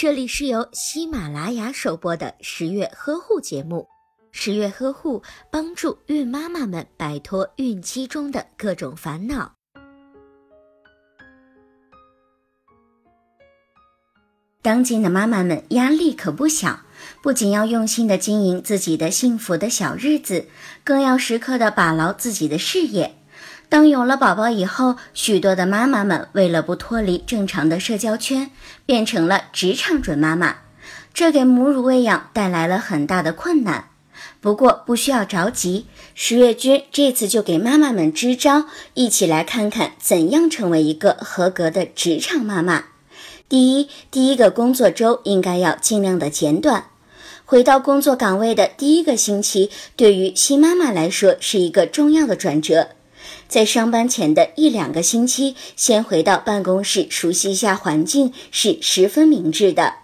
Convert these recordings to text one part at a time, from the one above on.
这里是由喜马拉雅首播的十月呵护节目。十月呵护帮助孕妈妈们摆脱孕期中的各种烦恼。当今的妈妈们压力可不小，不仅要用心的经营自己的幸福的小日子，更要时刻的把牢自己的事业。当有了宝宝以后，许多的妈妈们为了不脱离正常的社交圈，变成了职场准妈妈，这给母乳喂养带来了很大的困难。不过不需要着急，十月君这次就给妈妈们支招，一起来看看怎样成为一个合格的职场妈妈。第一，第一个工作周应该要尽量的简短。回到工作岗位的第一个星期，对于新妈妈来说是一个重要的转折。在上班前的一两个星期，先回到办公室熟悉一下环境是十分明智的。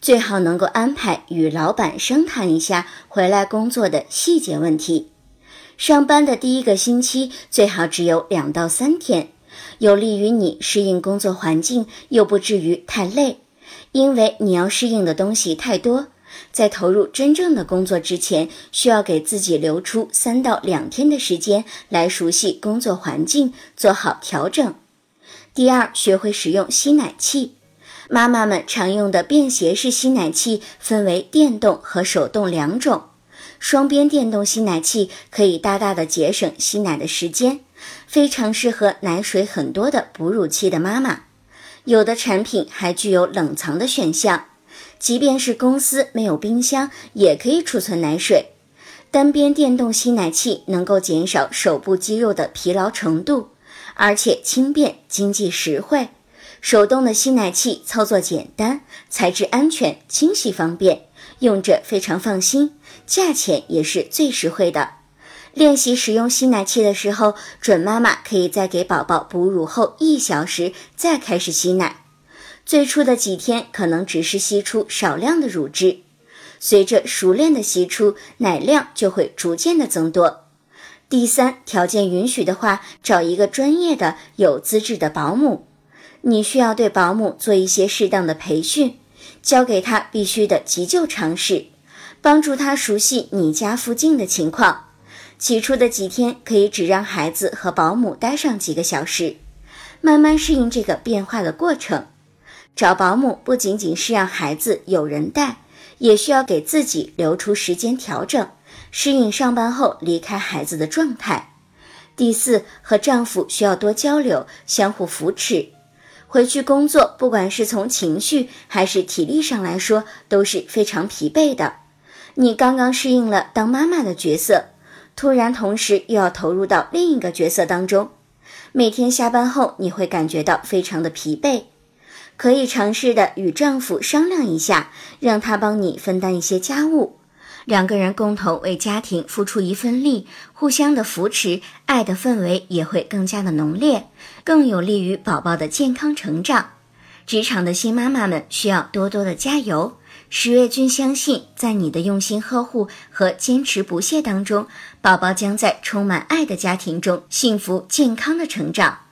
最好能够安排与老板商谈一下回来工作的细节问题。上班的第一个星期最好只有两到三天，有利于你适应工作环境，又不至于太累，因为你要适应的东西太多。在投入真正的工作之前，需要给自己留出三到两天的时间来熟悉工作环境，做好调整。第二，学会使用吸奶器。妈妈们常用的便携式吸奶器分为电动和手动两种。双边电动吸奶器可以大大的节省吸奶的时间，非常适合奶水很多的哺乳期的妈妈。有的产品还具有冷藏的选项。即便是公司没有冰箱，也可以储存奶水。单边电动吸奶器能够减少手部肌肉的疲劳程度，而且轻便、经济实惠。手动的吸奶器操作简单，材质安全，清洗方便，用着非常放心，价钱也是最实惠的。练习使用吸奶器的时候，准妈妈可以在给宝宝哺乳后一小时再开始吸奶。最初的几天可能只是吸出少量的乳汁，随着熟练的吸出，奶量就会逐渐的增多。第三，条件允许的话，找一个专业的、有资质的保姆。你需要对保姆做一些适当的培训，教给他必须的急救常识，帮助他熟悉你家附近的情况。起初的几天可以只让孩子和保姆待上几个小时，慢慢适应这个变化的过程。找保姆不仅仅是让孩子有人带，也需要给自己留出时间调整，适应上班后离开孩子的状态。第四，和丈夫需要多交流，相互扶持。回去工作，不管是从情绪还是体力上来说，都是非常疲惫的。你刚刚适应了当妈妈的角色，突然同时又要投入到另一个角色当中，每天下班后你会感觉到非常的疲惫。可以尝试的与丈夫商量一下，让他帮你分担一些家务，两个人共同为家庭付出一份力，互相的扶持，爱的氛围也会更加的浓烈，更有利于宝宝的健康成长。职场的新妈妈们需要多多的加油。十月君相信，在你的用心呵护和坚持不懈当中，宝宝将在充满爱的家庭中幸福健康的成长。